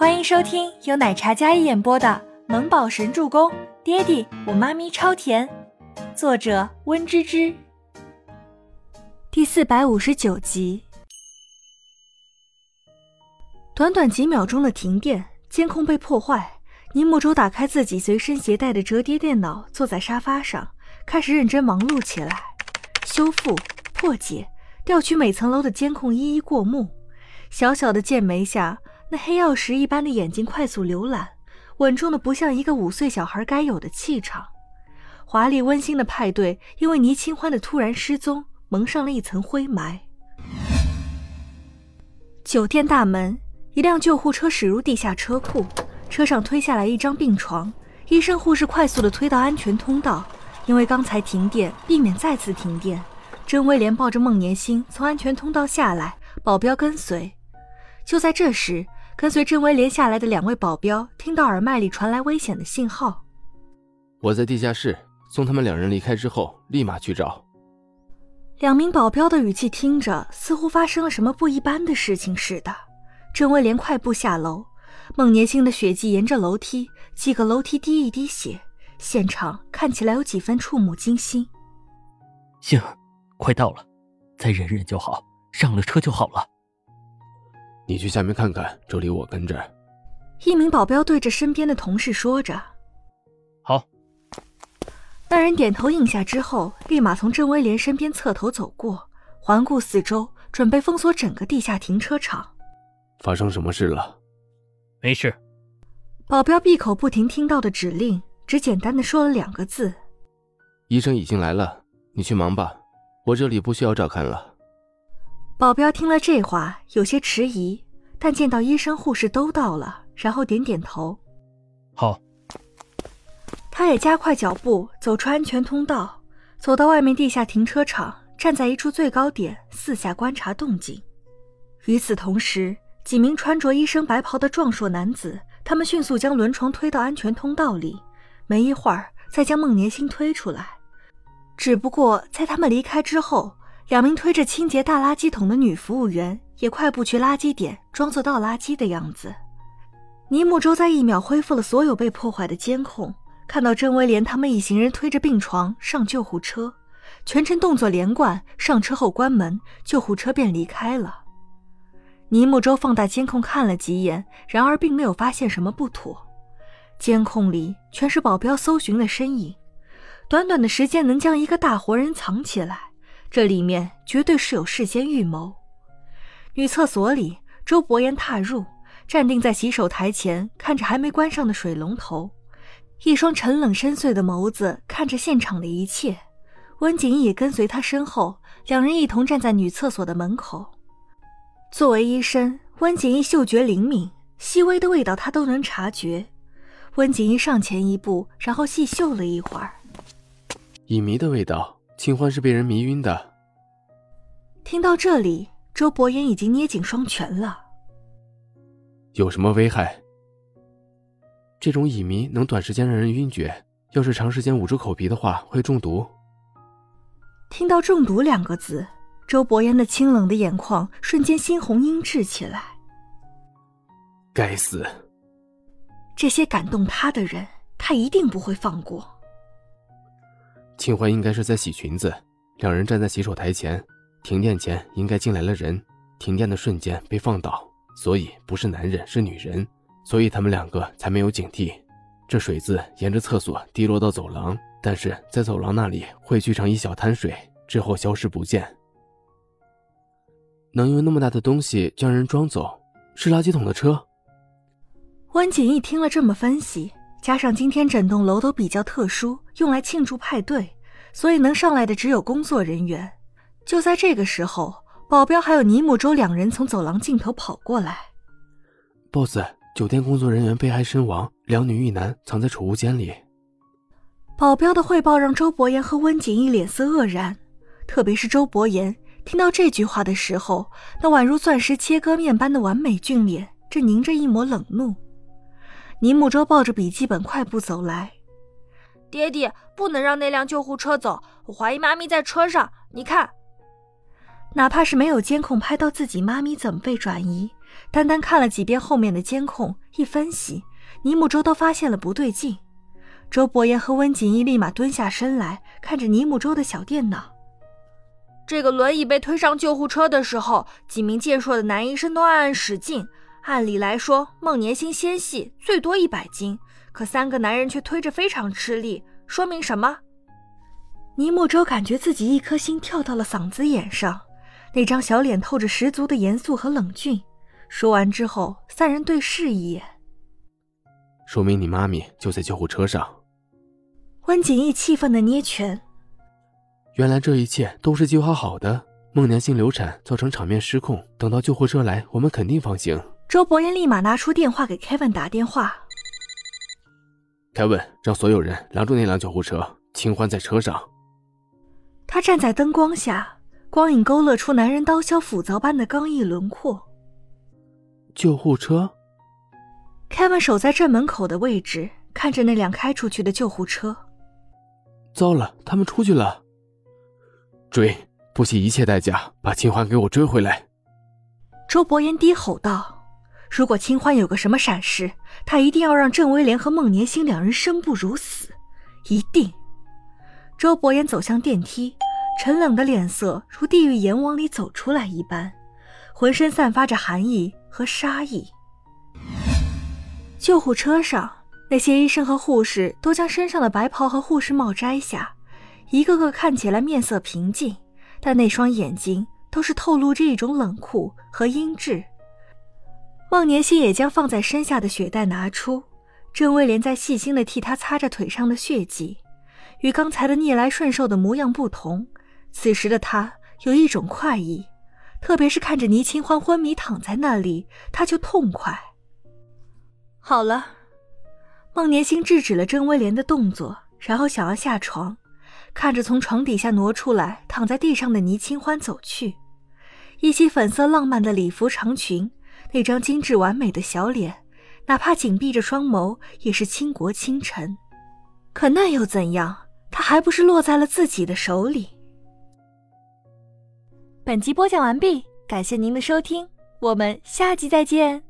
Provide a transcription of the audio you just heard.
欢迎收听由奶茶嘉一演播的《萌宝神助攻》，爹地我妈咪超甜，作者温芝芝。第四百五十九集。短短几秒钟的停电，监控被破坏。尼木舟打开自己随身携带的折叠电脑，坐在沙发上，开始认真忙碌起来，修复、破解、调取每层楼的监控，一一过目。小小的剑眉下，那黑曜石一般的眼睛快速浏览，稳重的不像一个五岁小孩该有的气场。华丽温馨的派对，因为倪清欢的突然失踪，蒙上了一层灰霾。酒店大门，一辆救护车驶入地下车库，车上推下来一张病床，医生护士快速的推到安全通道，因为刚才停电，避免再次停电。甄威廉抱着孟年星从安全通道下来，保镖跟随。就在这时，跟随郑威廉下来的两位保镖听到耳麦里传来危险的信号。我在地下室，送他们两人离开之后，立马去找。两名保镖的语气听着似乎发生了什么不一般的事情似的。郑威廉快步下楼，孟年星的血迹沿着楼梯几个楼梯滴一滴血，现场看起来有几分触目惊心。行，快到了，再忍忍就好，上了车就好了。你去下面看看，这里我跟着。一名保镖对着身边的同事说着：“好。”那人点头应下之后，立马从郑威廉身边侧头走过，环顾四周，准备封锁整个地下停车场。发生什么事了？没事。保镖闭口不停听到的指令，只简单的说了两个字：“医生已经来了，你去忙吧，我这里不需要照看了。”保镖听了这话，有些迟疑，但见到医生护士都到了，然后点点头。好。他也加快脚步，走出安全通道，走到外面地下停车场，站在一处最高点，四下观察动静。与此同时，几名穿着医生白袍的壮硕男子，他们迅速将轮床推到安全通道里，没一会儿，再将孟年星推出来。只不过在他们离开之后。两名推着清洁大垃圾桶的女服务员也快步去垃圾点，装作倒垃圾的样子。尼木舟在一秒恢复了所有被破坏的监控，看到甄威廉他们一行人推着病床上救护车，全程动作连贯。上车后关门，救护车便离开了。尼木舟放大监控看了几眼，然而并没有发现什么不妥。监控里全是保镖搜寻的身影，短短的时间能将一个大活人藏起来。这里面绝对是有事先预谋。女厕所里，周伯言踏入，站定在洗手台前，看着还没关上的水龙头，一双沉冷深邃的眸子看着现场的一切。温景逸也跟随他身后，两人一同站在女厕所的门口。作为医生，温景逸嗅觉灵敏，细微的味道他都能察觉。温景逸上前一步，然后细嗅了一会儿，乙醚的味道。清欢是被人迷晕的。听到这里，周伯言已经捏紧双拳了。有什么危害？这种乙醚能短时间让人晕厥，要是长时间捂住口鼻的话，会中毒。听到“中毒”两个字，周伯言的清冷的眼眶瞬间猩红阴滞起来。该死！这些感动他的人，他一定不会放过。清欢应该是在洗裙子，两人站在洗手台前，停电前应该进来了人，停电的瞬间被放倒，所以不是男人是女人，所以他们两个才没有警惕。这水渍沿着厕所滴落到走廊，但是在走廊那里汇聚成一小滩水，之后消失不见。能用那么大的东西将人装走，是垃圾桶的车。温景逸听了这么分析。加上今天整栋楼都比较特殊，用来庆祝派对，所以能上来的只有工作人员。就在这个时候，保镖还有尼姆周两人从走廊尽头跑过来。boss，酒店工作人员被害身亡，两女一男藏在储物间里。保镖的汇报让周伯言和温景逸脸色愕然，特别是周伯言听到这句话的时候，那宛如钻石切割面般的完美俊脸正凝着一抹冷怒。倪木舟抱着笔记本快步走来，爹地不能让那辆救护车走，我怀疑妈咪在车上。你看，哪怕是没有监控拍到自己妈咪怎么被转移，单单看了几遍后面的监控，一分析，尼木舟都发现了不对劲。周伯言和温锦逸立马蹲下身来看着尼木舟的小电脑。这个轮椅被推上救护车的时候，几名健硕的男医生都暗暗使劲。按理来说，孟年星纤细，最多一百斤，可三个男人却推着非常吃力，说明什么？倪莫舟感觉自己一颗心跳到了嗓子眼上，那张小脸透着十足的严肃和冷峻。说完之后，三人对视一眼，说明你妈咪就在救护车上。温景逸气愤的捏拳。原来这一切都是计划好的。孟年星流产造成场面失控，等到救护车来，我们肯定放行。周伯言立马拿出电话给 Kevin 打电话。Kevin 让所有人拦住那辆救护车，清欢在车上。他站在灯光下，光影勾勒出男人刀削斧凿般的刚毅轮廓。救护车。Kevin 守在正门口的位置，看着那辆开出去的救护车。糟了，他们出去了。追，不惜一切代价把清欢给我追回来！周伯言低吼道：“如果清欢有个什么闪失，他一定要让郑威廉和孟年星两人生不如死，一定！”周伯言走向电梯，沉冷的脸色如地狱阎王里走出来一般，浑身散发着寒意和杀意。救护车上，那些医生和护士都将身上的白袍和护士帽摘下。一个个看起来面色平静，但那双眼睛都是透露着一种冷酷和阴鸷。孟年心也将放在身下的血袋拿出，郑威廉在细心的替他擦着腿上的血迹。与刚才的逆来顺受的模样不同，此时的他有一种快意，特别是看着倪清欢昏迷躺在那里，他就痛快。好了，孟年星制止了郑威廉的动作，然后想要下床。看着从床底下挪出来躺在地上的倪清欢走去，一袭粉色浪漫的礼服长裙，那张精致完美的小脸，哪怕紧闭着双眸也是倾国倾城。可那又怎样？他还不是落在了自己的手里。本集播讲完毕，感谢您的收听，我们下集再见。